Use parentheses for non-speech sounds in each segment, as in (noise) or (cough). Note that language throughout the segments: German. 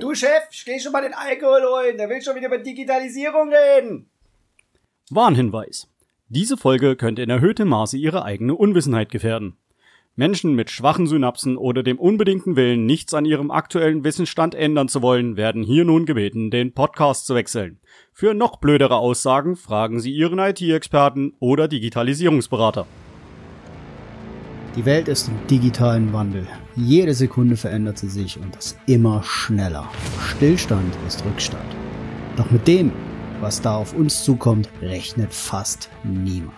Du Chef, steh schon mal den Alkohol holen, der will schon wieder über Digitalisierung reden. Warnhinweis. Diese Folge könnte in erhöhtem Maße ihre eigene Unwissenheit gefährden. Menschen mit schwachen Synapsen oder dem unbedingten Willen, nichts an ihrem aktuellen Wissensstand ändern zu wollen, werden hier nun gebeten, den Podcast zu wechseln. Für noch blödere Aussagen fragen Sie Ihren IT-Experten oder Digitalisierungsberater. Die Welt ist im digitalen Wandel. Jede Sekunde verändert sie sich und das immer schneller. Stillstand ist Rückstand. Doch mit dem, was da auf uns zukommt, rechnet fast niemand.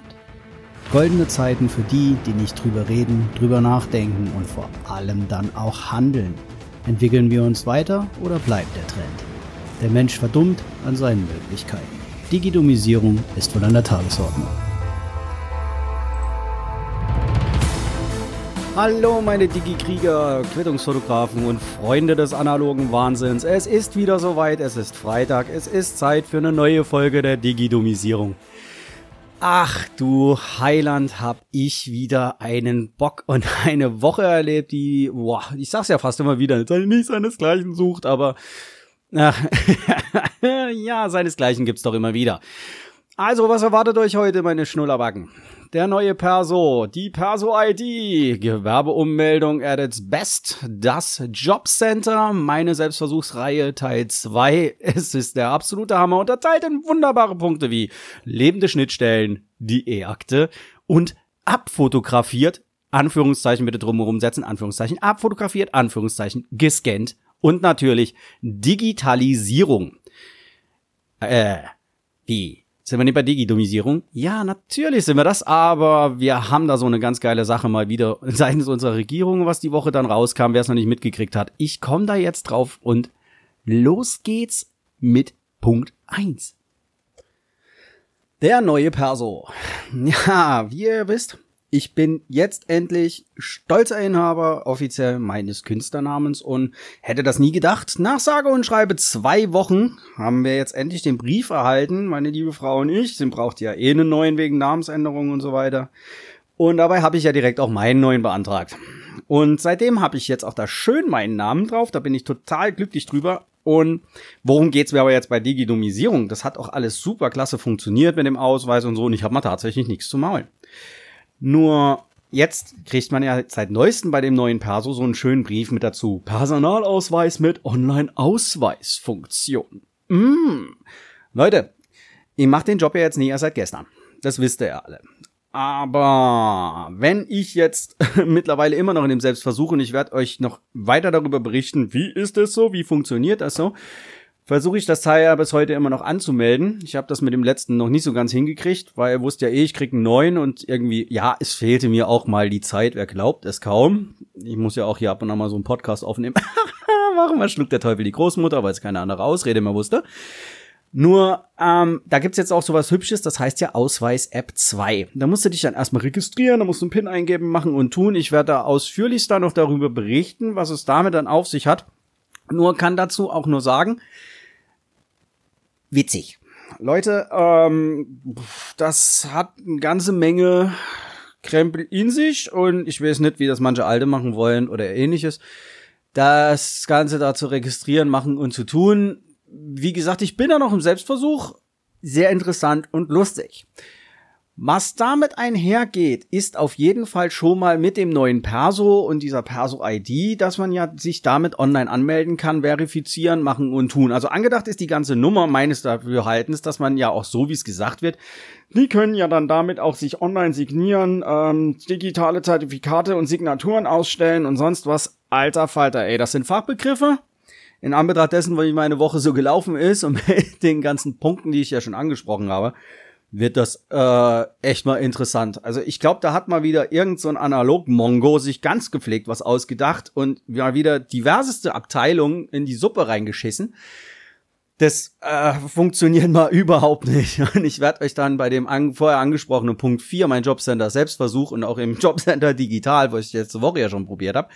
Goldene Zeiten für die, die nicht drüber reden, drüber nachdenken und vor allem dann auch handeln. Entwickeln wir uns weiter oder bleibt der Trend? Der Mensch verdummt an seinen Möglichkeiten. Digitomisierung ist wohl an der Tagesordnung. Hallo meine Digi-Krieger, Quittungsfotografen und Freunde des analogen Wahnsinns. Es ist wieder soweit, es ist Freitag, es ist Zeit für eine neue Folge der Digidomisierung. Ach du Heiland, hab ich wieder einen Bock und (laughs) eine Woche erlebt, die, boah, ich sag's ja fast immer wieder, nicht seinesgleichen sucht, aber ach, (laughs) ja, seinesgleichen gibt's doch immer wieder. Also, was erwartet euch heute, meine Schnullerbacken? Der neue Perso, die Perso-ID, Gewerbeummeldung at its best, das Jobcenter, meine Selbstversuchsreihe Teil 2. Es ist der absolute Hammer, unterteilt in wunderbare Punkte wie lebende Schnittstellen, die E-Akte und abfotografiert, Anführungszeichen bitte drumherum setzen, Anführungszeichen, abfotografiert, Anführungszeichen, gescannt und natürlich Digitalisierung. Äh, wie? Sind wir nicht bei Digitomisierung? Ja, natürlich sind wir das, aber wir haben da so eine ganz geile Sache mal wieder (laughs) seitens unserer Regierung, was die Woche dann rauskam, wer es noch nicht mitgekriegt hat. Ich komme da jetzt drauf und los geht's mit Punkt eins. Der neue Perso. (laughs) Ja, wie ihr wisst, ich bin jetzt endlich stolzer Inhaber offiziell meines Künstlernamens und hätte das nie gedacht. Nach sage und schreibe zwei Wochen haben wir jetzt endlich den Brief erhalten, meine liebe Frau und ich. Sie braucht ja eh einen neuen wegen Namensänderungen und so weiter. Und dabei habe ich ja direkt auch meinen neuen beantragt. Und seitdem habe ich jetzt auch da schön meinen Namen drauf. Da bin ich total glücklich drüber. Und worum geht's mir aber jetzt bei Digitomisierung? Das hat auch alles super klasse funktioniert mit dem Ausweis und so. Und ich habe mal tatsächlich nichts zu maulen. Nur jetzt kriegt man ja seit neuestem bei dem neuen Perso so einen schönen Brief mit dazu. Personalausweis mit Online-Ausweisfunktion. Mm. Leute, ich mache den Job ja jetzt nie erst seit gestern. Das wisst ihr ja alle. Aber wenn ich jetzt (laughs) mittlerweile immer noch in dem Selbstversuch und ich werde euch noch weiter darüber berichten, wie ist es so, wie funktioniert das so, versuche ich das Teil ja bis heute immer noch anzumelden. Ich habe das mit dem letzten noch nicht so ganz hingekriegt, weil er wusste ja eh, ich krieg einen neuen und irgendwie, ja, es fehlte mir auch mal die Zeit, wer glaubt es kaum. Ich muss ja auch hier ab und an mal so einen Podcast aufnehmen. (laughs) Warum schluckt der Teufel die Großmutter, weil es keine andere Ausrede mehr wusste. Nur, ähm, da gibt's jetzt auch sowas Hübsches, das heißt ja Ausweis-App 2. Da musst du dich dann erstmal registrieren, da musst du einen PIN eingeben, machen und tun. Ich werde da ausführlichst dann noch darüber berichten, was es damit dann auf sich hat. Nur kann dazu auch nur sagen, witzig. Leute, ähm, das hat eine ganze Menge Krempel in sich und ich weiß nicht, wie das manche Alte machen wollen oder ähnliches. Das Ganze da zu registrieren, machen und zu tun. Wie gesagt, ich bin da noch im Selbstversuch. Sehr interessant und lustig. Was damit einhergeht, ist auf jeden Fall schon mal mit dem neuen Perso und dieser Perso-ID, dass man ja sich damit online anmelden kann, verifizieren, machen und tun. Also angedacht ist die ganze Nummer meines Dafürhaltens, dass man ja auch so, wie es gesagt wird, die können ja dann damit auch sich online signieren, ähm, digitale Zertifikate und Signaturen ausstellen und sonst was. Alter Falter, ey, das sind Fachbegriffe. In Anbetracht dessen, wie meine Woche so gelaufen ist und (laughs) mit den ganzen Punkten, die ich ja schon angesprochen habe, wird das äh, echt mal interessant. Also ich glaube, da hat mal wieder irgend so ein Analog-Mongo sich ganz gepflegt was ausgedacht und mal wieder diverseste Abteilungen in die Suppe reingeschissen. Das äh, funktioniert mal (laughs) überhaupt nicht. Und ich werde euch dann bei dem an, vorher angesprochenen Punkt 4, mein Jobcenter Selbstversuch und auch im (laughs) Jobcenter Digital, wo ich letzte Woche ja schon probiert habe,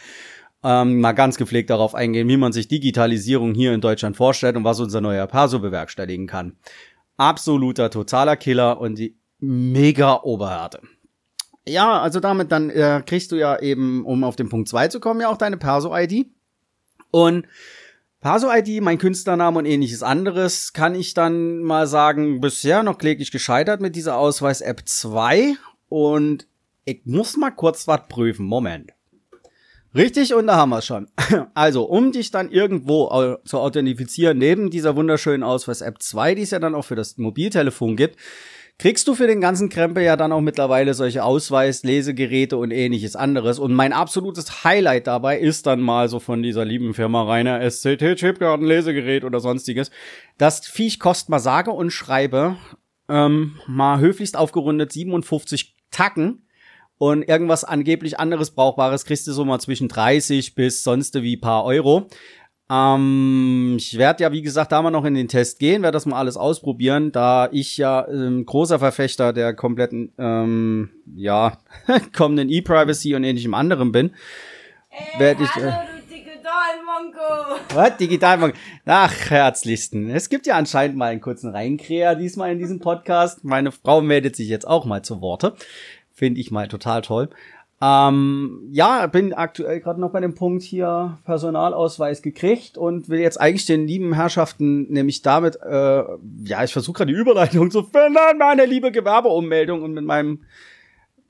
ähm, mal ganz gepflegt darauf eingehen, wie man sich Digitalisierung hier in Deutschland vorstellt und was unser neuer Perso bewerkstelligen kann absoluter totaler Killer und die mega Oberhärte. Ja, also damit dann äh, kriegst du ja eben, um auf den Punkt 2 zu kommen, ja auch deine Perso-ID. Und Perso-ID, mein Künstlername und ähnliches anderes, kann ich dann mal sagen, bisher noch kläglich gescheitert mit dieser Ausweis-App 2 und ich muss mal kurz was prüfen. Moment. Richtig, und da haben wir es schon. (laughs) Also, um dich dann irgendwo zu authentifizieren, neben dieser wunderschönen Ausweis-App 2, die es ja dann auch für das Mobiltelefon gibt, kriegst du für den ganzen Krempel ja dann auch mittlerweile solche Ausweis, Lesegeräte und ähnliches anderes. Und mein absolutes Highlight dabei ist dann mal so von dieser lieben Firma Rainer SCT Chipgarden Lesegerät oder sonstiges. Das Viech kostet mal sage und schreibe ähm, mal höflichst aufgerundet 57 Tacken und irgendwas angeblich anderes Brauchbares kriegst du so mal zwischen 30 bis sonst wie paar Euro. Ähm, ich werde ja, wie gesagt, da mal noch in den Test gehen, werde das mal alles ausprobieren, da ich ja ähm, großer Verfechter der kompletten, ähm, ja, (laughs) kommenden E-Privacy und ähnlichem anderen bin. Ey, werde ich. Hallo, äh, du Digitalmonko! Was? Digitalmonko? Ach, herzlichsten. Es gibt ja anscheinend mal einen kurzen Reinkräher diesmal in diesem Podcast. Meine Frau meldet sich jetzt auch mal zu Worte. Finde ich mal total toll. Ähm, ja, bin aktuell gerade noch bei dem Punkt hier Personalausweis gekriegt und will jetzt eigentlich den lieben Herrschaften nämlich damit, äh, ja, ich versuche gerade die Überleitung zu finden, meine liebe Gewerbeummeldung und mit meinem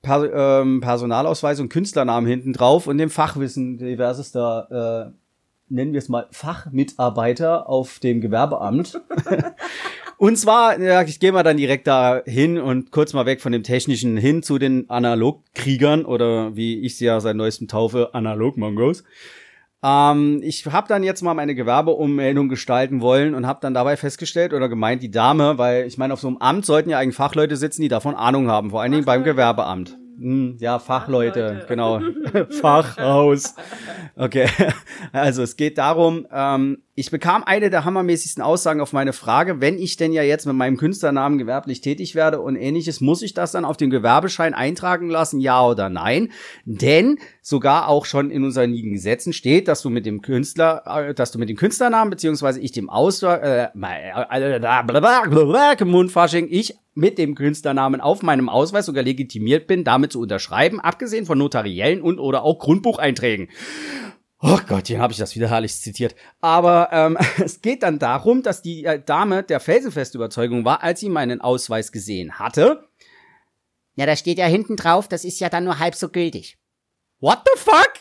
per ähm, Personalausweis und Künstlernamen hinten drauf und dem Fachwissen diversester, äh, nennen wir es mal Fachmitarbeiter auf dem Gewerbeamt. (laughs) Und zwar, ja, ich gehe mal dann direkt da hin und kurz mal weg von dem Technischen hin zu den Analogkriegern oder wie ich sie ja seit neuestem taufe, Analog-Mongos. Ähm, ich habe dann jetzt mal meine Gewerbeummeldung gestalten wollen und habe dann dabei festgestellt oder gemeint, die Dame, weil ich meine, auf so einem Amt sollten ja eigentlich Fachleute sitzen, die davon Ahnung haben, vor allen Dingen beim Gewerbeamt. Hm, ja, Fachleute, Fachleute. genau. (laughs) Fachhaus. Okay. Also es geht darum, ähm, ich bekam eine der hammermäßigsten Aussagen auf meine Frage, wenn ich denn ja jetzt mit meinem Künstlernamen gewerblich tätig werde und ähnliches, muss ich das dann auf den Gewerbeschein eintragen lassen, ja oder nein? Denn sogar auch schon in unseren Gesetzen steht, dass du mit dem Künstler, äh, dass du mit dem Künstlernamen, beziehungsweise ich dem Ausdruck, äh, äh, Mundfasching, ich mit dem Künstlernamen auf meinem Ausweis sogar legitimiert bin, damit zu unterschreiben, abgesehen von notariellen und oder auch Grundbucheinträgen. Oh Gott, hier habe ich das wieder herrlich zitiert. Aber ähm, (laughs) es geht dann darum, dass die äh, Dame der felsenfeste Überzeugung war, als sie meinen Ausweis gesehen hatte. Ja, da steht ja hinten drauf, das ist ja dann nur halb so gültig. What the fuck?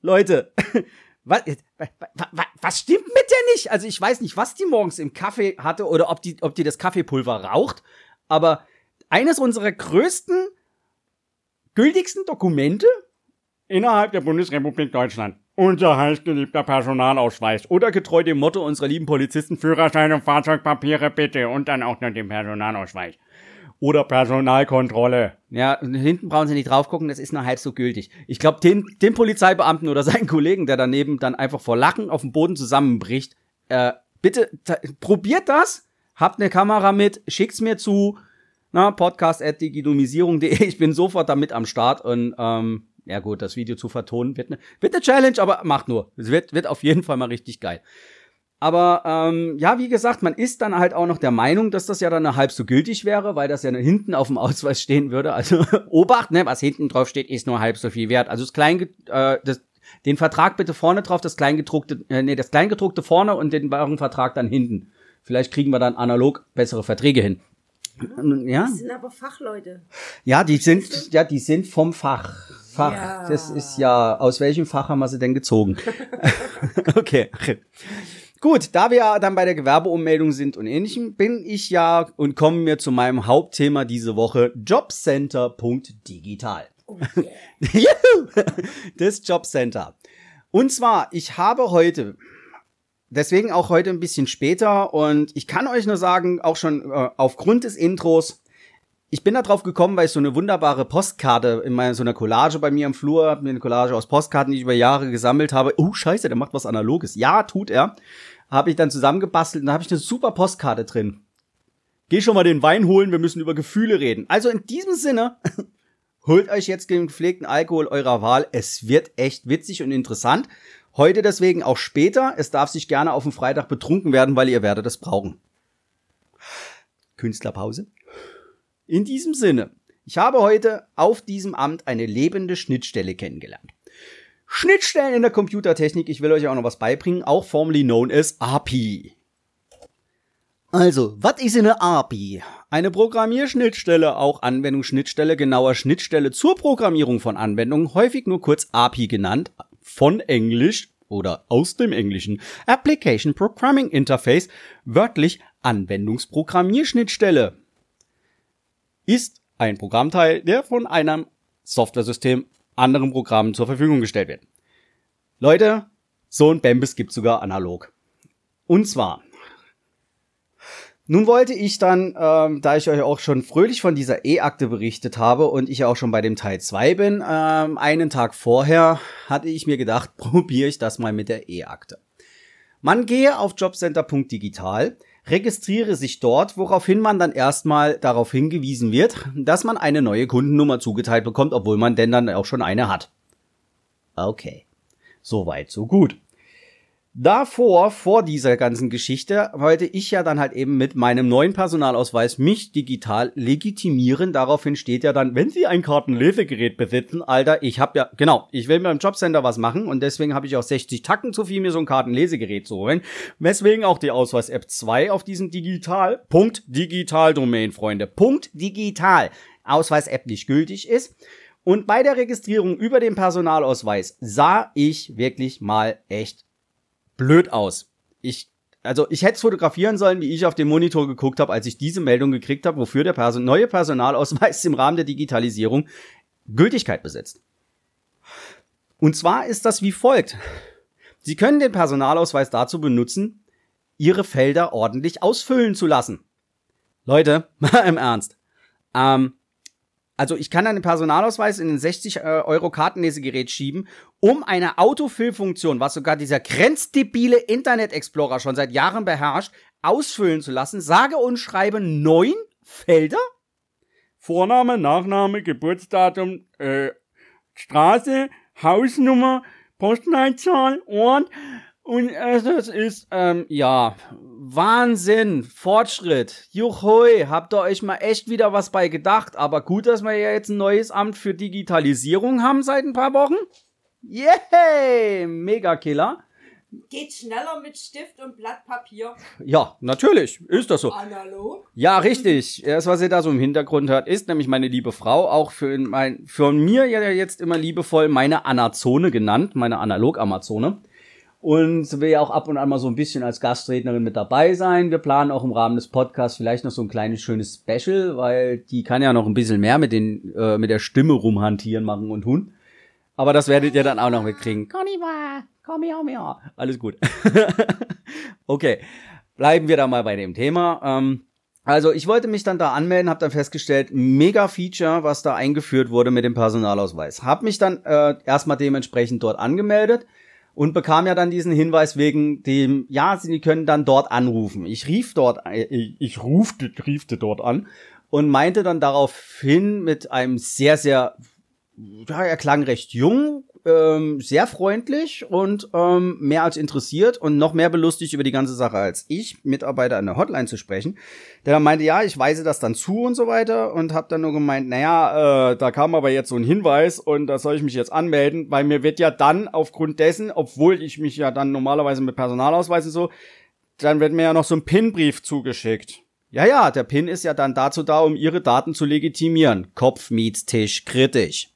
Leute, (laughs) was, was, was stimmt mit der nicht? Also ich weiß nicht, was die morgens im Kaffee hatte oder ob die, ob die das Kaffeepulver raucht, aber eines unserer größten, gültigsten Dokumente innerhalb der Bundesrepublik Deutschland unser heißgeliebter Personalausweis. Oder getreu dem Motto unserer lieben Polizisten, Führerschein und Fahrzeugpapiere bitte. Und dann auch noch den Personalausweis. Oder Personalkontrolle. Ja, hinten brauchen Sie nicht drauf gucken, das ist nur halb so gültig. Ich glaube, den, den Polizeibeamten oder seinen Kollegen, der daneben dann einfach vor Lachen auf dem Boden zusammenbricht, äh, bitte probiert das, habt eine Kamera mit, schickt's mir zu, na, podcast.digidomisierung.de. Ich bin sofort damit am Start und ähm, ja gut, das Video zu vertonen wird eine, wird eine Challenge, aber macht nur. Es wird, wird auf jeden Fall mal richtig geil. Aber ähm, ja, wie gesagt, man ist dann halt auch noch der Meinung, dass das ja dann halb so gültig wäre, weil das ja hinten auf dem Ausweis stehen würde. Also (laughs) Obacht, ne, was hinten drauf steht, ist nur halb so viel wert. Also das Klein, äh, das, den Vertrag bitte vorne drauf, das Kleingedruckte, äh, nee, das Kleingedruckte vorne und den wahren Vertrag dann hinten. Vielleicht kriegen wir dann analog bessere Verträge hin. Ja. Das sind aber Fachleute. Ja, die sind, ja, die sind vom Fach. Fach. Ja. Das ist ja, aus welchem Fach haben wir sie denn gezogen? (laughs) (laughs) okay. Gut, da wir dann bei der Gewerbeummeldung sind und ähnlichem, bin ich ja und kommen wir zu meinem Hauptthema diese Woche, Jobcenter.digital. Oh (laughs) yeah. das Jobcenter. Und zwar, ich habe heute, deswegen auch heute ein bisschen später und ich kann euch nur sagen, auch schon äh, aufgrund des Intros, ich bin da drauf gekommen, weil ich so eine wunderbare Postkarte in meiner so einer Collage bei mir im Flur, hab mir eine Collage aus Postkarten, die ich über Jahre gesammelt habe. Oh, scheiße, der macht was analoges. Ja, tut er. Habe ich dann zusammengebastelt und da habe ich eine super Postkarte drin. Geh schon mal den Wein holen, wir müssen über Gefühle reden. Also in diesem Sinne, (laughs) holt euch jetzt den gepflegten Alkohol eurer Wahl. Es wird echt witzig und interessant. Heute deswegen auch später. Es darf sich gerne auf dem Freitag betrunken werden, weil ihr werdet es brauchen. Künstlerpause. In diesem Sinne, ich habe heute auf diesem Amt eine lebende Schnittstelle kennengelernt. Schnittstellen in der Computertechnik. Ich will euch auch noch was beibringen, auch formerly known as API. Also, was ist eine API? Eine Programmierschnittstelle, auch Anwendungsschnittstelle, genauer Schnittstelle zur Programmierung von Anwendungen, häufig nur kurz API genannt, von Englisch oder aus dem Englischen Application Programming Interface, wörtlich Anwendungsprogrammierschnittstelle. Ist ein Programmteil, der von einem Softwaresystem anderen Programmen zur Verfügung gestellt wird. Leute, so ein Bambis gibt sogar analog. Und zwar nun wollte ich dann, ähm, da ich euch auch schon fröhlich von dieser E-Akte berichtet habe und ich auch schon bei dem Teil 2 bin, ähm, einen Tag vorher hatte ich mir gedacht, (laughs) probiere ich das mal mit der E-Akte. Man gehe auf jobcenter.digital, registriere sich dort, woraufhin man dann erstmal darauf hingewiesen wird, dass man eine neue Kundennummer zugeteilt bekommt, obwohl man denn dann auch schon eine hat. Okay. Soweit, so gut. Davor, vor dieser ganzen Geschichte, wollte ich ja dann halt eben mit meinem neuen Personalausweis mich digital legitimieren. Daraufhin steht ja dann, wenn Sie ein Kartenlesegerät besitzen, Alter, ich habe ja, genau, ich will beim Jobcenter was machen und deswegen habe ich auch 60 Tacken zu viel, mir so ein Kartenlesegerät zu holen. Weswegen auch die Ausweis-App 2 auf diesem Digital, Punkt Digital-Domain, Freunde, Punkt Digital, Ausweis-App nicht gültig ist. Und bei der Registrierung über den Personalausweis sah ich wirklich mal echt blöd aus. Ich also ich hätte es fotografieren sollen, wie ich auf dem Monitor geguckt habe, als ich diese Meldung gekriegt habe, wofür der Person neue Personalausweis im Rahmen der Digitalisierung Gültigkeit besitzt. Und zwar ist das wie folgt. Sie können den Personalausweis dazu benutzen, Ihre Felder ordentlich ausfüllen zu lassen. Leute, (laughs) mal im Ernst. Ähm, also ich kann einen Personalausweis in ein 60 äh, schieben, um eine Autofill-Funktion, was sogar dieser grenzdebile Internet Explorer schon seit Jahren beherrscht, ausfüllen zu lassen. Sage und schreibe neun Felder. Vorname, Nachname, Geburtsdatum, äh, Straße, Hausnummer, Postleitzahl, Ort. Und das ist, ähm, ja, Wahnsinn, Fortschritt. Juhui, habt ihr euch mal echt wieder was bei gedacht. Aber gut, dass wir ja jetzt ein neues Amt für Digitalisierung haben seit ein paar Wochen. Yay, mega Killer. Geht schneller mit Stift und Blatt Papier. Ja, natürlich, ist das so. Analog. Ja, richtig. Das, was ihr da so im Hintergrund hört, ist nämlich meine liebe Frau, auch für mein, für mir ja jetzt immer liebevoll meine Anazone genannt, meine Analog-Amazone und will auch ab und an mal so ein bisschen als Gastrednerin mit dabei sein. Wir planen auch im Rahmen des Podcasts vielleicht noch so ein kleines schönes Special, weil die kann ja noch ein bisschen mehr mit den äh, mit der Stimme rumhantieren, machen und tun. Aber das werdet ihr dann auch noch mitkriegen. Konniwa, komm her, her. Alles gut. (laughs) okay, bleiben wir da mal bei dem Thema. Ähm, also ich wollte mich dann da anmelden, habe dann festgestellt, mega Feature, was da eingeführt wurde mit dem Personalausweis. Hab mich dann äh, erstmal dementsprechend dort angemeldet und bekam ja dann diesen Hinweis wegen dem, ja, sie können dann dort anrufen. Ich rief dort, äh, ich rufte, riefte dort an und meinte dann daraufhin mit einem sehr, sehr, ja, er klang recht jung, ähm, sehr freundlich und ähm, mehr als interessiert und noch mehr belustigt über die ganze Sache als ich, Mitarbeiter an der Hotline zu sprechen. Der dann meinte, ja, ich weise das dann zu und so weiter und habe dann nur gemeint, naja, äh, da kam aber jetzt so ein Hinweis und da soll ich mich jetzt anmelden, weil mir wird ja dann aufgrund dessen, obwohl ich mich ja dann normalerweise mit Personalausweis und so, dann wird mir ja noch so ein PIN-Brief zugeschickt. Ja, ja, der PIN ist ja dann dazu da, um ihre Daten zu legitimieren. Kopf, Miet, Tisch, kritisch.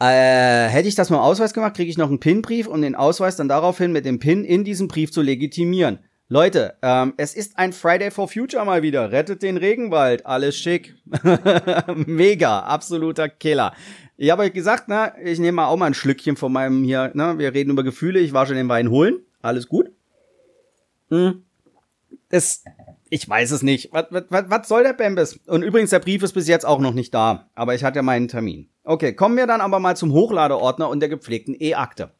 Äh, hätte ich das mit Ausweis gemacht, kriege ich noch einen PIN-Brief, um den Ausweis dann daraufhin mit dem PIN in diesem Brief zu legitimieren. Leute, ähm, es ist ein Friday for Future mal wieder. Rettet den Regenwald. Alles schick. (laughs) Mega. Absoluter Killer. Ich habe euch gesagt, ne, ich nehme mal auch mal ein Schlückchen von meinem hier, ne, wir reden über Gefühle. Ich war schon den Wein holen. Alles gut. Hm. Das, ich weiß es nicht. Was, was, was soll der Bambis? Und übrigens, der Brief ist bis jetzt auch noch nicht da. Aber ich hatte ja meinen Termin. Okay, kommen wir dann aber mal zum Hochladeordner und der gepflegten E-Akte.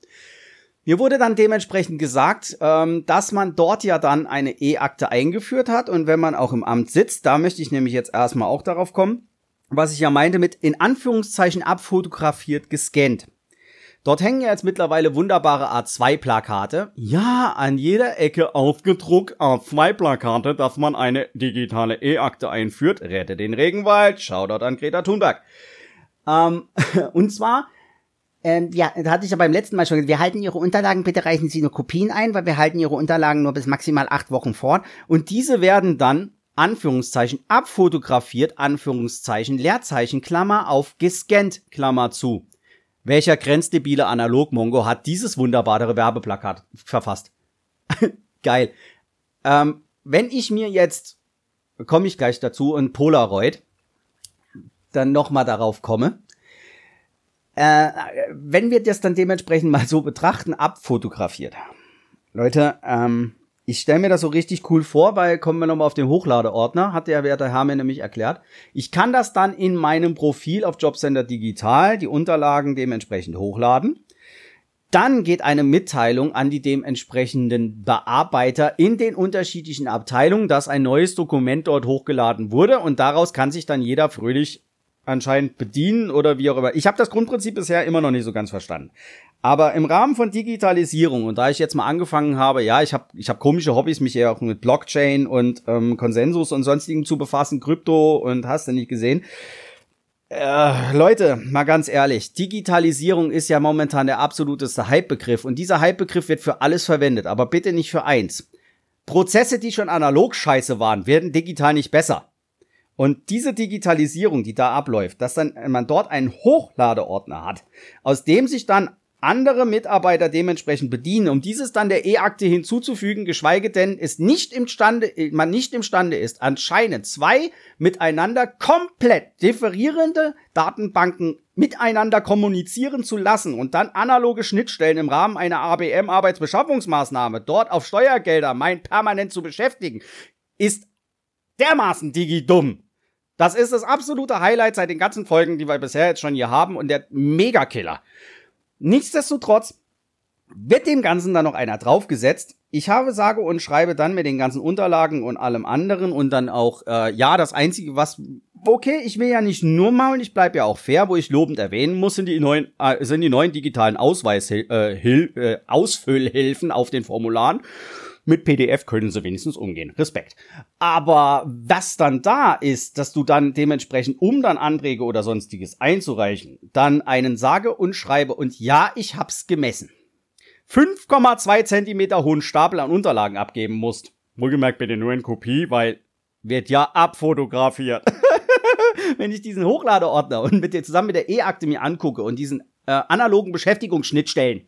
Mir wurde dann dementsprechend gesagt, ähm, dass man dort ja dann eine E-Akte eingeführt hat und wenn man auch im Amt sitzt, da möchte ich nämlich jetzt erstmal auch darauf kommen, was ich ja meinte mit in Anführungszeichen abfotografiert gescannt. Dort hängen ja jetzt mittlerweile wunderbare A2-Plakate. Ja, an jeder Ecke aufgedruckt A2-Plakate, dass man eine digitale E-Akte einführt. Rette den Regenwald, Shoutout an Greta Thunberg. Ähm, (laughs) und zwar Ähm, ja, da hatte ich ja beim letzten Mal schon gesagt, wir halten Ihre Unterlagen, bitte reichen Sie nur Kopien ein, weil wir halten Ihre Unterlagen nur bis maximal acht Wochen fort. Und diese werden dann, Anführungszeichen, abfotografiert, Anführungszeichen, Leerzeichen, Klammer auf, gescannt, Klammer zu. Welcher grenzdebile Analog-Mongo hat dieses wunderbare Werbeplakat verfasst? (laughs) Geil. Ähm, wenn ich mir jetzt, komme ich gleich dazu, ein Polaroid, dann nochmal darauf komme, äh, wenn wir das dann dementsprechend mal so betrachten, abfotografiert. Leute, ähm, ich stelle mir das so richtig cool vor, weil kommen wir nochmal auf den Hochladeordner, hat der Werte Herr mir nämlich erklärt. Ich kann das dann in meinem Profil auf Jobcenter Digital, die Unterlagen dementsprechend hochladen. Dann geht eine Mitteilung an die dementsprechenden Bearbeiter in den unterschiedlichen Abteilungen, dass ein neues Dokument dort hochgeladen wurde und daraus kann sich dann jeder fröhlich anscheinend bedienen oder wie auch immer. Ich habe das Grundprinzip bisher immer noch nicht so ganz verstanden. Aber im Rahmen von Digitalisierung und da ich jetzt mal angefangen habe, ja, ich habe ich hab komische Hobbys, mich eher auch mit Blockchain und ähm, Konsensus und sonstigen zu befassen, Krypto und hast du nicht gesehen. Äh, Leute, mal ganz ehrlich, Digitalisierung ist ja momentan der absoluteste Hype-Begriff und dieser Hype-Begriff wird für alles verwendet, aber bitte nicht für eins. Prozesse, die schon analog scheiße waren, werden digital nicht besser. Und diese Digitalisierung, die da abläuft, dass dann man dort einen Hochladeordner hat, aus dem sich dann andere Mitarbeiter dementsprechend bedienen, um dieses dann der E-Akte hinzuzufügen, geschweige denn es nicht imstande, man nicht imstande ist, anscheinend zwei miteinander komplett differierende Datenbanken miteinander kommunizieren zu lassen und dann analoge Schnittstellen im Rahmen einer ABM-Arbeitsbeschaffungsmaßnahme dort auf Steuergelder mein permanent zu beschäftigen, ist dermaßen digi-dumm. Das ist das absolute Highlight seit den ganzen Folgen, die wir bisher jetzt schon hier haben und der Megakiller. Nichtsdestotrotz wird dem Ganzen dann noch einer draufgesetzt. Ich habe sage und schreibe dann mit den ganzen Unterlagen und allem anderen und dann auch, äh, ja, das Einzige, was, okay, ich will ja nicht nur maulen, ich bleib ja auch fair, wo ich lobend erwähnen muss, sind die neuen, äh, sind die neuen digitalen Ausweis, äh, Hil äh, Ausfüllhilfen auf den Formularen. Mit PDF können sie wenigstens umgehen. Respekt. Aber was dann da ist, dass du dann dementsprechend, um dann Anträge oder sonstiges einzureichen, dann einen sage und schreibe und ja, ich hab's gemessen. 5,2 Zentimeter hohen Stapel an Unterlagen abgeben musst. Wohlgemerkt bitte nur in Kopie, weil wird ja abfotografiert. (laughs) Wenn ich diesen Hochladeordner und mit dir zusammen mit der E-Akte mir angucke und diesen äh, analogen Beschäftigungsschnittstellen,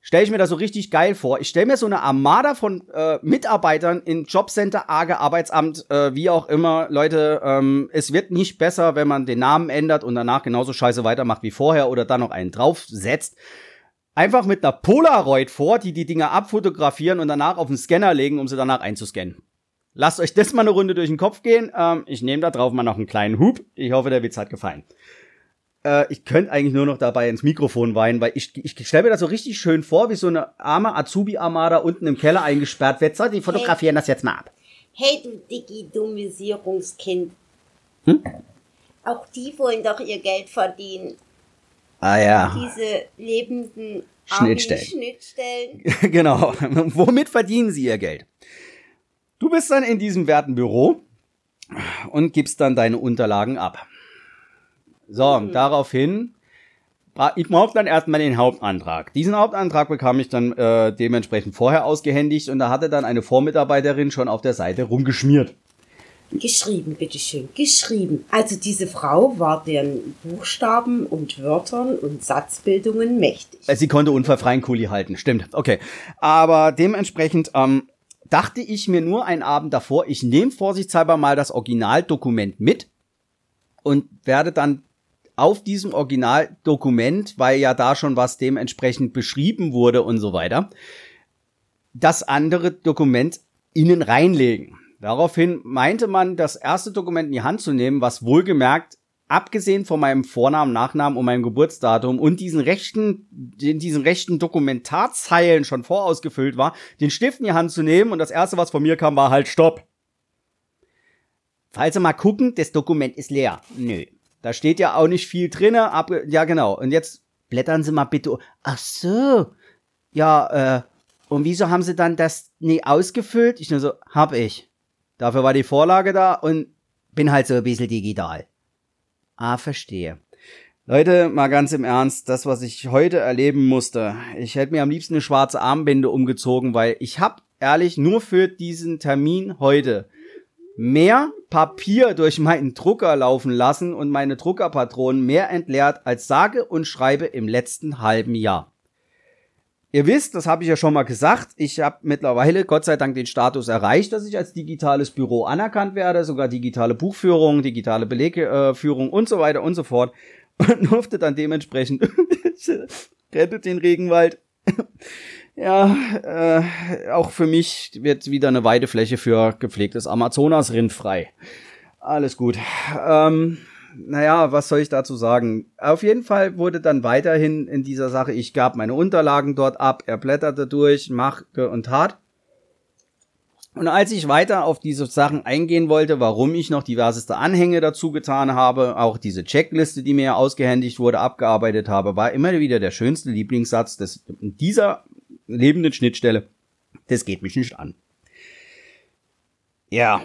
stelle ich mir das so richtig geil vor. Ich stelle mir so eine Armada von äh, Mitarbeitern in Jobcenter, AGE, Arbeitsamt, äh, wie auch immer. Leute, ähm, es wird nicht besser, wenn man den Namen ändert und danach genauso scheiße weitermacht wie vorher oder dann noch einen draufsetzt. Einfach mit einer Polaroid vor, die die Dinger abfotografieren und danach auf den Scanner legen, um sie danach einzuscannen. Lasst euch das mal eine Runde durch den Kopf gehen. Ähm, ich nehme da drauf mal noch einen kleinen Hub. Ich hoffe, der Witz hat gefallen. Äh, ich könnte eigentlich nur noch dabei ins Mikrofon weinen, weil ich, ich stelle mir das so richtig schön vor, wie so eine arme Azubi-Armada unten im Keller eingesperrt wird. So, die fotografieren hey. das jetzt mal ab. Hey, du Digidomisierungskind. Hm? Auch die wollen doch ihr Geld verdienen. Ah ja. Diese lebenden Schnittstellen. Schnittstellen. (laughs) genau. Womit verdienen sie ihr Geld? Du bist dann in diesem werten Büro und gibst dann deine Unterlagen ab. So, mhm. daraufhin, ich brauche dann erstmal den Hauptantrag. Diesen Hauptantrag bekam ich dann äh, dementsprechend vorher ausgehändigt und da hatte dann eine Vormitarbeiterin schon auf der Seite rumgeschmiert. Geschrieben, bitteschön, geschrieben. Also diese Frau war den Buchstaben und Wörtern und Satzbildungen mächtig. Äh, sie konnte unfallfreien Kuli halten, stimmt. Okay. Aber dementsprechend ähm, dachte ich mir nur einen Abend davor, ich nehme vorsichtshalber mal das Originaldokument mit und werde dann auf diesem Originaldokument, weil ja da schon was dementsprechend beschrieben wurde und so weiter, das andere Dokument innen reinlegen. Daraufhin meinte man, das erste Dokument in die Hand zu nehmen, was wohlgemerkt, abgesehen von meinem Vornamen, Nachnamen und meinem Geburtsdatum und diesen rechten, diesen rechten Dokumentarzeilen schon vorausgefüllt war, den Stift in die Hand zu nehmen und das erste, was von mir kam, war halt Stopp. Falls Sie mal gucken, das Dokument ist leer. Nö. Da steht ja auch nicht viel drinne. Ab, ja, genau. Und jetzt blättern Sie mal bitte. Ach so. Ja, äh, und wieso haben Sie dann das nie ausgefüllt? Ich nur so, hab ich. Dafür war die Vorlage da und bin halt so ein bisschen digital. Ah, verstehe. Leute, mal ganz im Ernst, das, was ich heute erleben musste, ich hätte mir am liebsten eine schwarze Armbinde umgezogen, weil ich habe ehrlich nur für diesen Termin heute mehr Papier durch meinen Drucker laufen lassen und meine Druckerpatronen mehr entleert als sage und schreibe im letzten halben Jahr. Ihr wisst, das habe ich ja schon mal gesagt, ich habe mittlerweile Gott sei Dank den Status erreicht, dass ich als digitales Büro anerkannt werde, sogar digitale Buchführung, digitale Belegführung und so weiter und so fort und durfte dann dementsprechend (laughs) rettet den Regenwald. Ja, äh, auch für mich wird wieder eine Weidefläche für gepflegtes Amazonasrind frei. Alles gut. Ähm, naja, was soll ich dazu sagen? Auf jeden Fall wurde dann weiterhin in dieser Sache, ich gab meine Unterlagen dort ab, er blätterte durch, machte und tat. Und als ich weiter auf diese Sachen eingehen wollte, warum ich noch diverseste Anhänge dazu getan habe, auch diese Checkliste, die mir ausgehändigt wurde, abgearbeitet habe, war immer wieder der schönste Lieblingssatz des, dieser lebenden Schnittstelle. Das geht mich nicht an. Ja,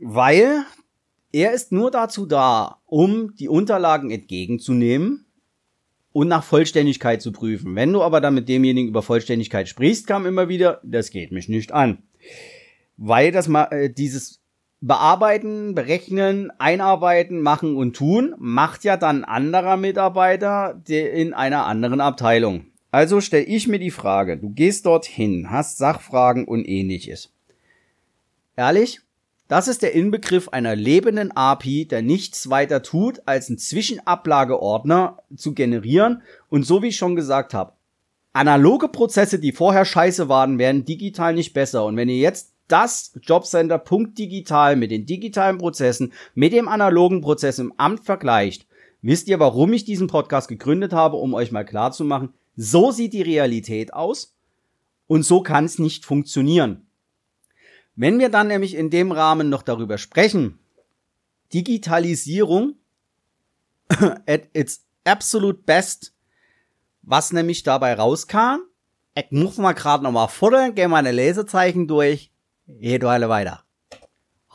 weil er ist nur dazu da, um die Unterlagen entgegenzunehmen und nach Vollständigkeit zu prüfen. Wenn du aber dann mit demjenigen über Vollständigkeit sprichst, kam immer wieder, das geht mich nicht an weil das mal äh, dieses Bearbeiten, Berechnen, Einarbeiten, Machen und Tun macht ja dann anderer Mitarbeiter in einer anderen Abteilung. Also stelle ich mir die Frage, du gehst dorthin, hast Sachfragen und ähnliches. Ehrlich? Das ist der Inbegriff einer lebenden API, der nichts weiter tut, als einen Zwischenablageordner zu generieren und so wie ich schon gesagt habe, analoge Prozesse, die vorher scheiße waren, werden digital nicht besser und wenn ihr jetzt das Jobcenter Punkt digital mit den digitalen Prozessen, mit dem analogen Prozess im Amt vergleicht, wisst ihr, warum ich diesen Podcast gegründet habe, um euch mal klar zu machen, so sieht die Realität aus und so kann es nicht funktionieren. Wenn wir dann nämlich in dem Rahmen noch darüber sprechen, Digitalisierung (laughs) at its absolute best, was nämlich dabei rauskam, ich muss mal gerade nochmal fordern, gehe meine Lesezeichen durch, geht alle weiter.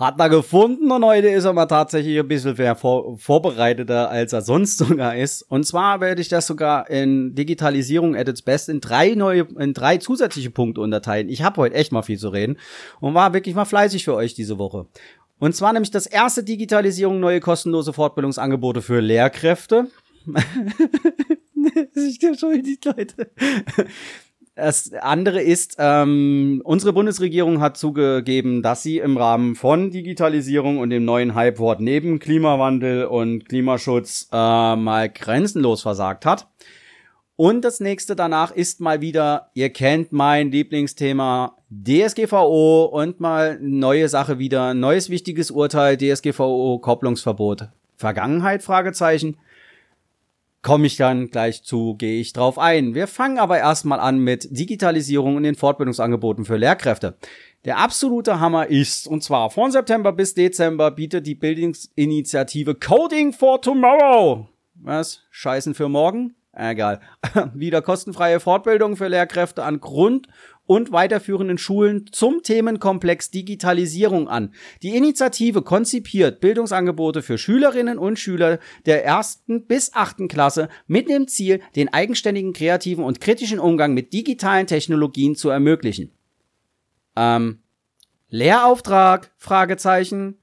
Hat er gefunden und heute ist er mal tatsächlich ein bisschen mehr vor, vorbereiteter, als er sonst sogar ist. Und zwar werde ich das sogar in Digitalisierung at its best in drei neue, in drei zusätzliche Punkte unterteilen. Ich habe heute echt mal viel zu reden und war wirklich mal fleißig für euch diese Woche. Und zwar nämlich das erste Digitalisierung, neue kostenlose Fortbildungsangebote für Lehrkräfte. (laughs) (laughs) ich schon die Leute. Das andere ist, ähm, unsere Bundesregierung hat zugegeben, dass sie im Rahmen von Digitalisierung und dem neuen Hypewort neben Klimawandel und Klimaschutz äh, mal grenzenlos versagt hat. Und das nächste danach ist mal wieder, ihr kennt mein Lieblingsthema DSGVO und mal neue Sache wieder, neues wichtiges Urteil, DSGVO Kopplungsverbot. Vergangenheit? Fragezeichen komme ich dann gleich zu, gehe ich drauf ein. Wir fangen aber erstmal an mit Digitalisierung und den Fortbildungsangeboten für Lehrkräfte. Der absolute Hammer ist, und zwar von September bis Dezember bietet die Bildungsinitiative Coding for Tomorrow. Was? Scheißen für morgen? Egal. (laughs) Wieder kostenfreie Fortbildung für Lehrkräfte an Grund- und weiterführenden Schulen zum Themenkomplex Digitalisierung an. Die Initiative konzipiert Bildungsangebote für Schülerinnen und Schüler der ersten bis achten Klasse mit dem Ziel, den eigenständigen, kreativen und kritischen Umgang mit digitalen Technologien zu ermöglichen. Ähm, Lehrauftrag? Fragezeichen.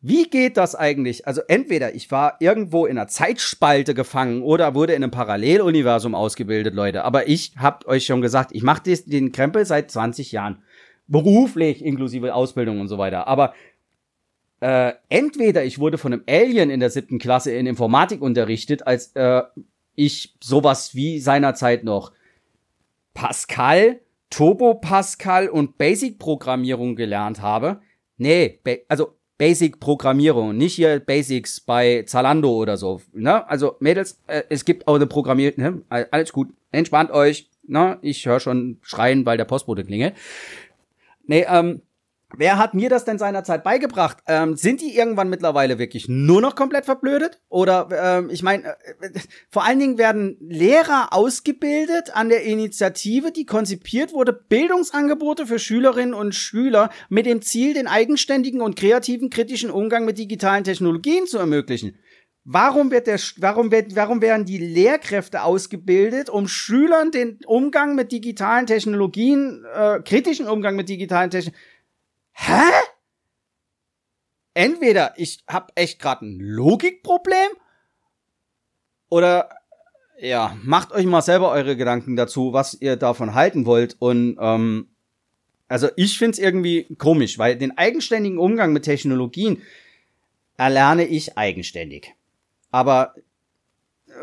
Wie geht das eigentlich? Also entweder ich war irgendwo in einer Zeitspalte gefangen oder wurde in einem Paralleluniversum ausgebildet, Leute. Aber ich hab euch schon gesagt, ich mache den Krempel seit 20 Jahren. Beruflich, inklusive Ausbildung und so weiter. Aber äh, entweder ich wurde von einem Alien in der siebten Klasse in Informatik unterrichtet, als äh, ich sowas wie seinerzeit noch Pascal, Turbo Pascal und Basic-Programmierung gelernt habe. Nee, also Basic-Programmierung, nicht hier Basics bei Zalando oder so. Ne? Also Mädels, äh, es gibt auch eine Programmierung, ne? alles gut, entspannt euch. Ne? Ich höre schon schreien, weil der Postbote klingelt. Nee, ähm, Wer hat mir das denn seinerzeit beigebracht? Ähm, sind die irgendwann mittlerweile wirklich nur noch komplett verblödet? Oder ähm, ich meine, äh, äh, vor allen Dingen werden Lehrer ausgebildet an der Initiative, die konzipiert wurde, Bildungsangebote für Schülerinnen und Schüler mit dem Ziel, den eigenständigen und kreativen kritischen Umgang mit digitalen Technologien zu ermöglichen. Warum wird der, warum wird, warum werden die Lehrkräfte ausgebildet, um Schülern den Umgang mit digitalen Technologien, äh, kritischen Umgang mit digitalen Technologien? Hä? Entweder ich hab echt gerade ein Logikproblem oder ja, macht euch mal selber eure Gedanken dazu, was ihr davon halten wollt und ähm, also ich find's irgendwie komisch, weil den eigenständigen Umgang mit Technologien erlerne ich eigenständig. Aber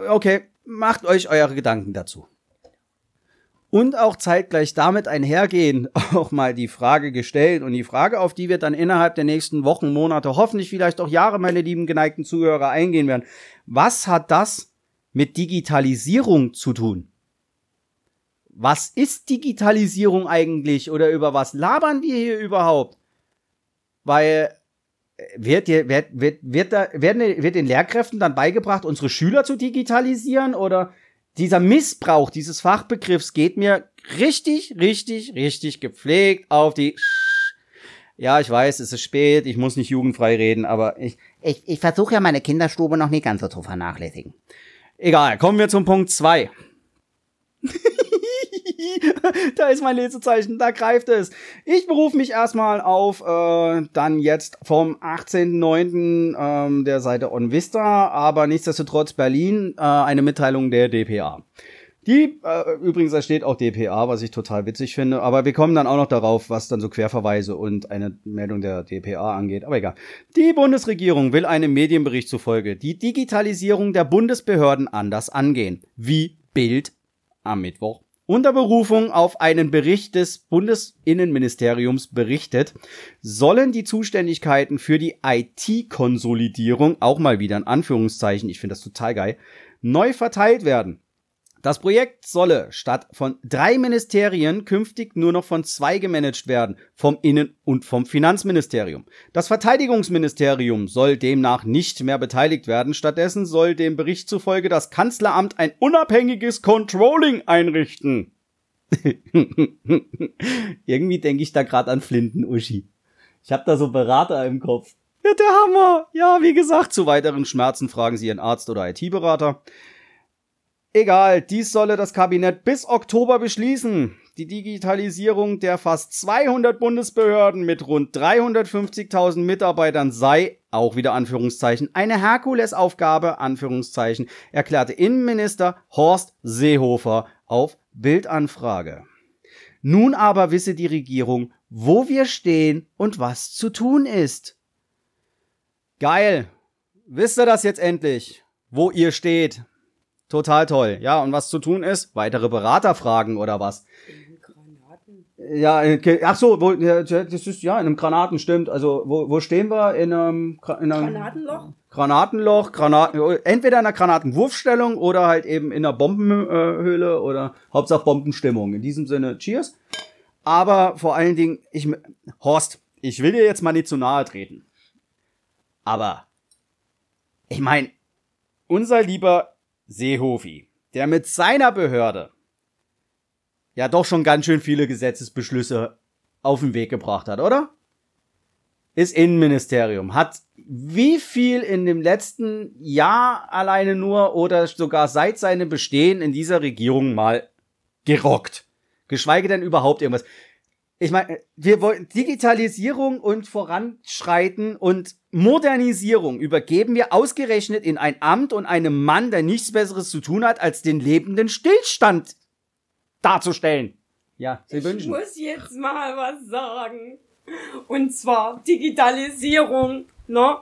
okay, macht euch eure Gedanken dazu. Und auch zeitgleich damit einhergehen, (laughs) auch mal die Frage gestellt und die Frage, auf die wir dann innerhalb der nächsten Wochen, Monate, hoffentlich vielleicht auch Jahre, meine lieben geneigten Zuhörer, eingehen werden. Was hat das mit Digitalisierung zu tun? Was ist Digitalisierung eigentlich oder über was labern wir hier überhaupt? Weil wird, wird, wird, wird, da, werden, wird den Lehrkräften dann beigebracht, unsere Schüler zu digitalisieren oder dieser Missbrauch dieses Fachbegriffs geht mir richtig, richtig, richtig gepflegt auf die ja, ich weiß, es ist spät, ich muss nicht jugendfrei reden, aber ich. Ich, ich versuche ja meine Kinderstube noch nicht ganz so zu vernachlässigen. Egal, kommen wir zum Punkt zwei. (laughs) da ist mein Lesezeichen, da greift es. Ich berufe mich erstmal auf äh, dann jetzt vom 18.09. Ähm, der Seite OnVista, aber nichtsdestotrotz Berlin, äh, eine Mitteilung der DPA. Die, äh, übrigens, da steht auch DPA, was ich total witzig finde, aber wir kommen dann auch noch darauf, was dann so Querverweise und eine Meldung der DPA angeht, aber egal. Die Bundesregierung will einem Medienbericht zufolge die Digitalisierung der Bundesbehörden anders angehen, wie Bild am Mittwoch unter Berufung auf einen Bericht des Bundesinnenministeriums berichtet, sollen die Zuständigkeiten für die IT-Konsolidierung, auch mal wieder in Anführungszeichen, ich finde das total geil, neu verteilt werden. Das Projekt solle statt von drei Ministerien künftig nur noch von zwei gemanagt werden, vom Innen- und vom Finanzministerium. Das Verteidigungsministerium soll demnach nicht mehr beteiligt werden, stattdessen soll dem Bericht zufolge das Kanzleramt ein unabhängiges Controlling einrichten. (laughs) Irgendwie denke ich da gerade an Flinten-Uschi. Ich habe da so Berater im Kopf. Ja, der Hammer! Ja, wie gesagt, zu weiteren Schmerzen fragen Sie Ihren Arzt oder IT-Berater. Egal, dies solle das Kabinett bis Oktober beschließen. Die Digitalisierung der fast 200 Bundesbehörden mit rund 350.000 Mitarbeitern sei, auch wieder Anführungszeichen, eine Herkulesaufgabe, Anführungszeichen, erklärte Innenminister Horst Seehofer auf Bildanfrage. Nun aber wisse die Regierung, wo wir stehen und was zu tun ist. Geil. Wisst ihr das jetzt endlich? Wo ihr steht? Total toll. Ja, und was zu tun ist? Weitere Berater fragen oder was? Ja, okay. ach so, wo, ja, das ist ja in einem Granaten stimmt. Also wo, wo stehen wir in einem, in einem Granatenloch? Granatenloch, Granaten, entweder in einer Granatenwurfstellung oder halt eben in einer Bombenhöhle oder Hauptsache Bombenstimmung. In diesem Sinne, Cheers. Aber vor allen Dingen, ich, Horst, ich will dir jetzt mal nicht zu nahe treten. Aber ich meine, unser lieber Seehofi, der mit seiner Behörde ja doch schon ganz schön viele Gesetzesbeschlüsse auf den Weg gebracht hat, oder? Ist Innenministerium, hat wie viel in dem letzten Jahr alleine nur oder sogar seit seinem Bestehen in dieser Regierung mal gerockt. Geschweige denn überhaupt irgendwas ich meine, wir wollen Digitalisierung und Voranschreiten und Modernisierung übergeben wir ausgerechnet in ein Amt und einem Mann, der nichts Besseres zu tun hat, als den lebenden Stillstand darzustellen. Ja, Sie ich wünschen. Ich muss jetzt mal was sagen. Und zwar Digitalisierung, ne?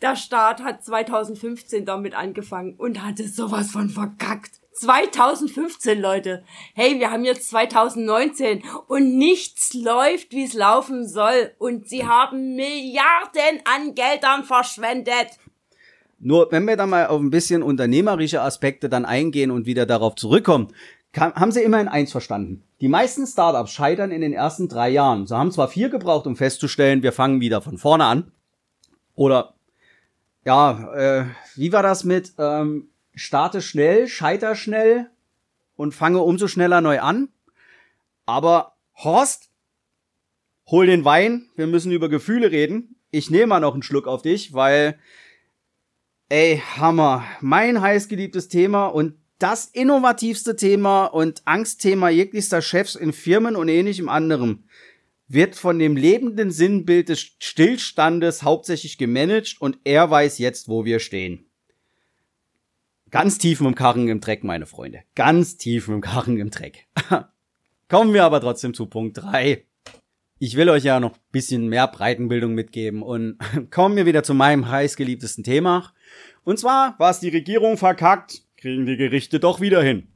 Der Staat hat 2015 damit angefangen und hatte sowas von verkackt. 2015, Leute. Hey, wir haben jetzt 2019 und nichts läuft, wie es laufen soll. Und sie haben Milliarden an Geldern verschwendet. Nur wenn wir dann mal auf ein bisschen unternehmerische Aspekte dann eingehen und wieder darauf zurückkommen, kann, haben sie immerhin eins verstanden. Die meisten Startups scheitern in den ersten drei Jahren. Sie haben zwar vier gebraucht, um festzustellen, wir fangen wieder von vorne an. Oder ja, äh, wie war das mit ähm, starte schnell, scheiter schnell und fange umso schneller neu an. Aber Horst, hol den Wein, wir müssen über Gefühle reden. Ich nehme mal noch einen Schluck auf dich, weil ey, Hammer. Mein heißgeliebtes Thema und das innovativste Thema und Angstthema jeglichster Chefs in Firmen und ähnlichem anderem wird von dem lebenden Sinnbild des Stillstandes hauptsächlich gemanagt und er weiß jetzt, wo wir stehen. Ganz tief im Karren im Dreck, meine Freunde. Ganz tief im Karren im Dreck. (laughs) Kommen wir aber trotzdem zu Punkt drei. Ich will euch ja noch bisschen mehr Breitenbildung mitgeben und (laughs) kommen wir wieder zu meinem heißgeliebtesten Thema. Und zwar, was die Regierung verkackt, kriegen die Gerichte doch wieder hin.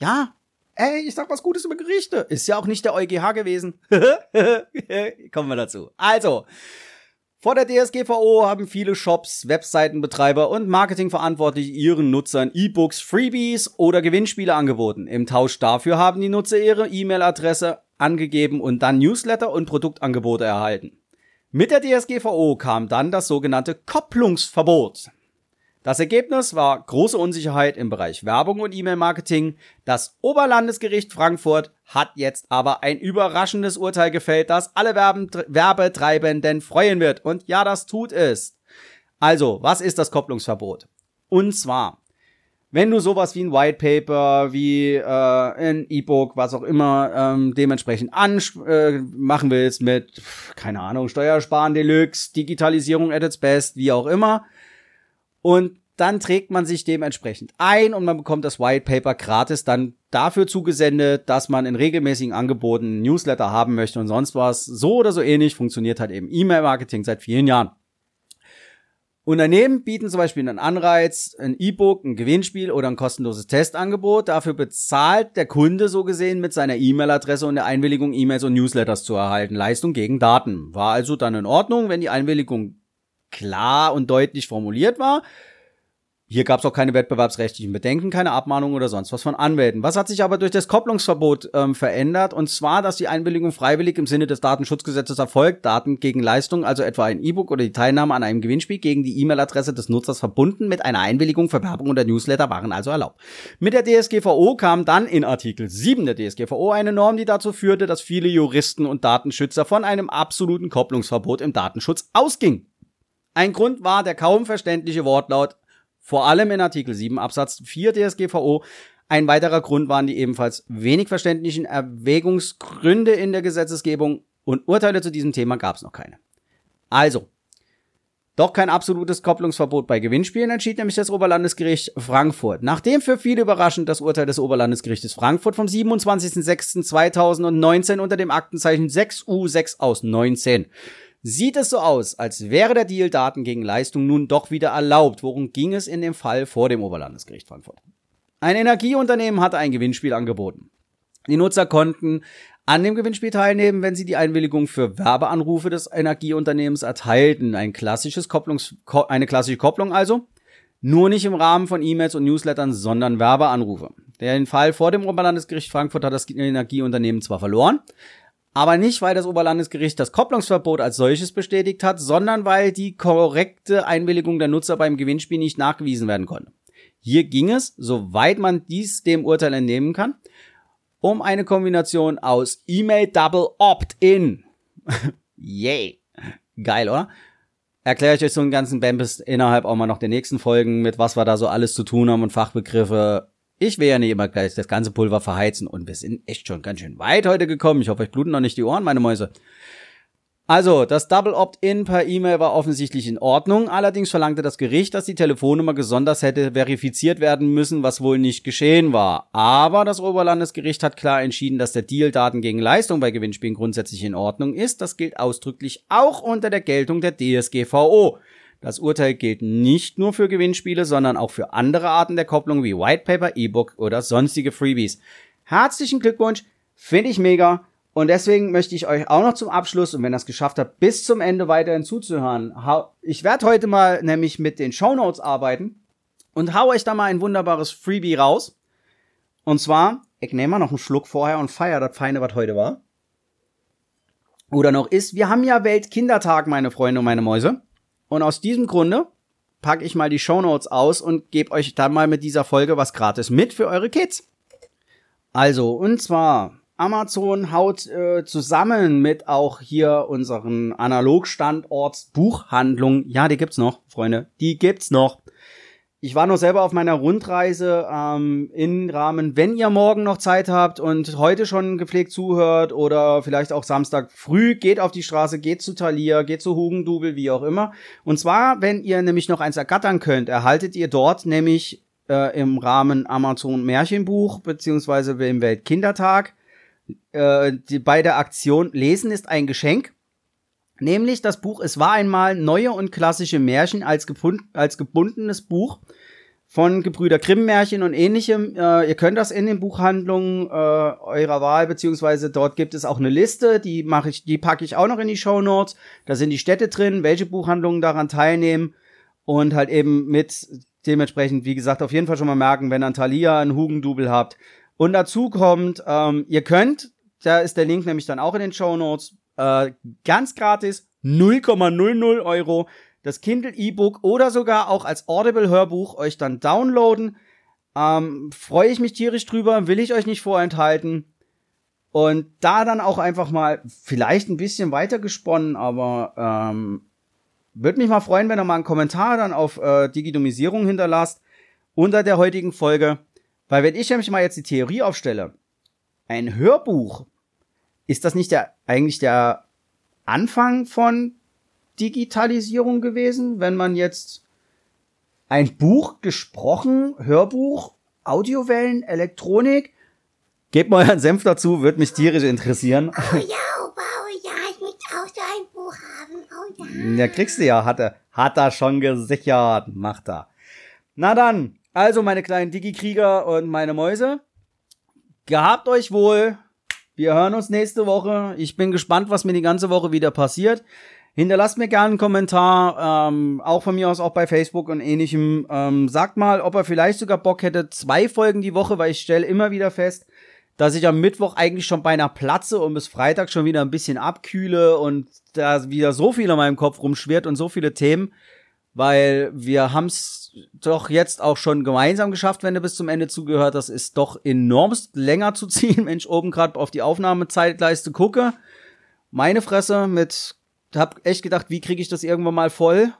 Ja, ey, ich sag was Gutes über Gerichte. Ist ja auch nicht der EuGH gewesen. (laughs) Kommen wir dazu. Also, vor der DSGVO haben viele Shops, Webseitenbetreiber und Marketingverantwortliche ihren Nutzern E-Books, Freebies oder Gewinnspiele angeboten. Im Tausch dafür haben die Nutzer ihre E-Mail-Adresse angegeben und dann Newsletter und Produktangebote erhalten. Mit der DSGVO kam dann das sogenannte Kopplungsverbot. Das Ergebnis war große Unsicherheit im Bereich Werbung und E-Mail-Marketing. Das Oberlandesgericht Frankfurt hat jetzt aber ein überraschendes Urteil gefällt, das alle Werbetreibenden freuen wird. Und ja, das tut es. Also, was ist das Kopplungsverbot? Und zwar, wenn du sowas wie ein White Paper, wie äh, ein E-Book, was auch immer ähm, dementsprechend äh, machen willst mit, keine Ahnung, Steuersparen Deluxe, Digitalisierung at its best, wie auch immer, und dann trägt man sich dementsprechend ein und man bekommt das White Paper gratis dann dafür zugesendet, dass man in regelmäßigen Angeboten Newsletter haben möchte und sonst was. So oder so ähnlich funktioniert halt eben E-Mail-Marketing seit vielen Jahren. Unternehmen bieten zum Beispiel einen Anreiz, ein E-Book, ein Gewinnspiel oder ein kostenloses Testangebot. Dafür bezahlt der Kunde so gesehen mit seiner E-Mail-Adresse und der Einwilligung, E-Mails und Newsletters zu erhalten. Leistung gegen Daten. War also dann in Ordnung, wenn die Einwilligung klar und deutlich formuliert war. Hier gab es auch keine wettbewerbsrechtlichen Bedenken, keine Abmahnungen oder sonst was von Anwälten. Was hat sich aber durch das Kopplungsverbot ähm, verändert? Und zwar, dass die Einwilligung freiwillig im Sinne des Datenschutzgesetzes erfolgt, Daten gegen Leistung, also etwa ein E-Book oder die Teilnahme an einem Gewinnspiel gegen die E-Mail-Adresse des Nutzers verbunden mit einer Einwilligung für Werbung oder Newsletter waren also erlaubt. Mit der DSGVO kam dann in Artikel 7 der DSGVO eine Norm, die dazu führte, dass viele Juristen und Datenschützer von einem absoluten Kopplungsverbot im Datenschutz ausgingen. Ein Grund war der kaum verständliche Wortlaut, vor allem in Artikel 7 Absatz 4 DSGVO. Ein weiterer Grund waren die ebenfalls wenig verständlichen Erwägungsgründe in der Gesetzesgebung und Urteile zu diesem Thema gab es noch keine. Also, doch kein absolutes Kopplungsverbot bei Gewinnspielen entschied nämlich das Oberlandesgericht Frankfurt. Nachdem für viele überraschend das Urteil des Oberlandesgerichtes Frankfurt vom 27.06.2019 unter dem Aktenzeichen 6U6 aus 19 sieht es so aus, als wäre der Deal Daten gegen Leistung nun doch wieder erlaubt. Worum ging es in dem Fall vor dem Oberlandesgericht Frankfurt? Ein Energieunternehmen hatte ein Gewinnspiel angeboten. Die Nutzer konnten an dem Gewinnspiel teilnehmen, wenn sie die Einwilligung für Werbeanrufe des Energieunternehmens erteilten. Ein klassisches Kopplungs eine klassische Kopplung also. Nur nicht im Rahmen von E-Mails und Newslettern, sondern Werbeanrufe. Der Fall vor dem Oberlandesgericht Frankfurt hat das Energieunternehmen zwar verloren, aber nicht, weil das Oberlandesgericht das Kopplungsverbot als solches bestätigt hat, sondern weil die korrekte Einwilligung der Nutzer beim Gewinnspiel nicht nachgewiesen werden konnte. Hier ging es, soweit man dies dem Urteil entnehmen kann, um eine Kombination aus E-Mail Double Opt-in. (laughs) Yay. Geil, oder? Erkläre ich euch so einen ganzen Bambus innerhalb auch mal noch der nächsten Folgen, mit was wir da so alles zu tun haben und Fachbegriffe ich will ja nicht immer gleich das ganze Pulver verheizen und wir sind echt schon ganz schön weit heute gekommen. Ich hoffe, euch bluten noch nicht die Ohren, meine Mäuse. Also, das Double Opt-in per E-Mail war offensichtlich in Ordnung. Allerdings verlangte das Gericht, dass die Telefonnummer gesondert hätte verifiziert werden müssen, was wohl nicht geschehen war. Aber das Oberlandesgericht hat klar entschieden, dass der Deal Daten gegen Leistung bei Gewinnspielen grundsätzlich in Ordnung ist. Das gilt ausdrücklich auch unter der Geltung der DSGVO. Das Urteil gilt nicht nur für Gewinnspiele, sondern auch für andere Arten der Kopplung wie Whitepaper, E-Book oder sonstige Freebies. Herzlichen Glückwunsch, finde ich mega. Und deswegen möchte ich euch auch noch zum Abschluss, und wenn ihr es geschafft habt, bis zum Ende weiterhin zuzuhören. Ich werde heute mal nämlich mit den Show Notes arbeiten und hau euch da mal ein wunderbares Freebie raus. Und zwar, ich nehme mal noch einen Schluck vorher und feier das Feine, was heute war. Oder noch ist, wir haben ja Weltkindertag, meine Freunde und meine Mäuse. Und aus diesem Grunde packe ich mal die Show Notes aus und gebe euch dann mal mit dieser Folge was gratis mit für eure Kids. Also, und zwar Amazon haut äh, zusammen mit auch hier unseren Analogstandorts Buchhandlung, ja, die gibt's noch, Freunde, die gibt's noch. Ich war noch selber auf meiner Rundreise ähm, im Rahmen, wenn ihr morgen noch Zeit habt und heute schon gepflegt zuhört oder vielleicht auch Samstag früh, geht auf die Straße, geht zu Thalia, geht zu Hugendubel, wie auch immer. Und zwar, wenn ihr nämlich noch eins ergattern könnt, erhaltet ihr dort nämlich äh, im Rahmen Amazon Märchenbuch beziehungsweise im Weltkindertag äh, die, bei der Aktion Lesen ist ein Geschenk. Nämlich das Buch Es war einmal neue und klassische Märchen als, als gebundenes Buch von Gebrüder Grimm Märchen und ähnlichem. Äh, ihr könnt das in den Buchhandlungen äh, eurer Wahl, beziehungsweise dort gibt es auch eine Liste, die mache ich, die packe ich auch noch in die Show Notes. Da sind die Städte drin, welche Buchhandlungen daran teilnehmen und halt eben mit dementsprechend, wie gesagt, auf jeden Fall schon mal merken, wenn ihr Thalia einen Hugendubel habt. Und dazu kommt, ähm, ihr könnt, da ist der Link nämlich dann auch in den Show Notes, äh, ganz gratis 0,00 Euro das Kindle E-Book oder sogar auch als Audible Hörbuch euch dann downloaden. Ähm, Freue ich mich tierisch drüber, will ich euch nicht vorenthalten. Und da dann auch einfach mal vielleicht ein bisschen weiter gesponnen, aber ähm, würde mich mal freuen, wenn ihr mal einen Kommentar dann auf äh, Digidomisierung hinterlasst unter der heutigen Folge. Weil wenn ich nämlich mal jetzt die Theorie aufstelle, ein Hörbuch, ist das nicht der, eigentlich der Anfang von Digitalisierung gewesen, wenn man jetzt ein Buch gesprochen, Hörbuch, Audiowellen, Elektronik. Gebt mal euren Senf dazu, wird mich tierisch interessieren. Oh ja, Opa, oh ja, ich möchte auch so ein Buch haben. Oh ja. Ja, kriegst du ja, hat er, hat er schon gesichert, macht er. Na dann, also meine kleinen Digi-Krieger und meine Mäuse. Gehabt euch wohl. Wir hören uns nächste Woche. Ich bin gespannt, was mir die ganze Woche wieder passiert. Hinterlasst mir gerne einen Kommentar, ähm, auch von mir aus auch bei Facebook und ähnlichem. Ähm, sagt mal, ob er vielleicht sogar Bock hätte, zwei Folgen die Woche, weil ich stelle immer wieder fest, dass ich am Mittwoch eigentlich schon beinahe platze und bis Freitag schon wieder ein bisschen abkühle und da wieder so viel in meinem Kopf rumschwirrt und so viele Themen, weil wir haben's doch jetzt auch schon gemeinsam geschafft, wenn du bis zum Ende zugehört hast, ist doch enormst länger zu (laughs) ziehen, wenn ich oben gerade auf die Aufnahmezeitleiste gucke. Meine Fresse mit hab echt gedacht, wie kriege ich das irgendwann mal voll?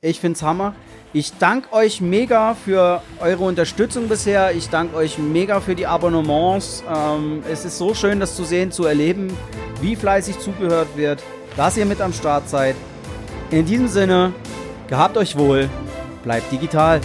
Ich find's Hammer. Ich danke euch mega für eure Unterstützung bisher. Ich danke euch mega für die Abonnements. Ähm, es ist so schön, das zu sehen, zu erleben, wie fleißig zugehört wird, dass ihr mit am Start seid. In diesem Sinne, gehabt euch wohl, bleibt digital.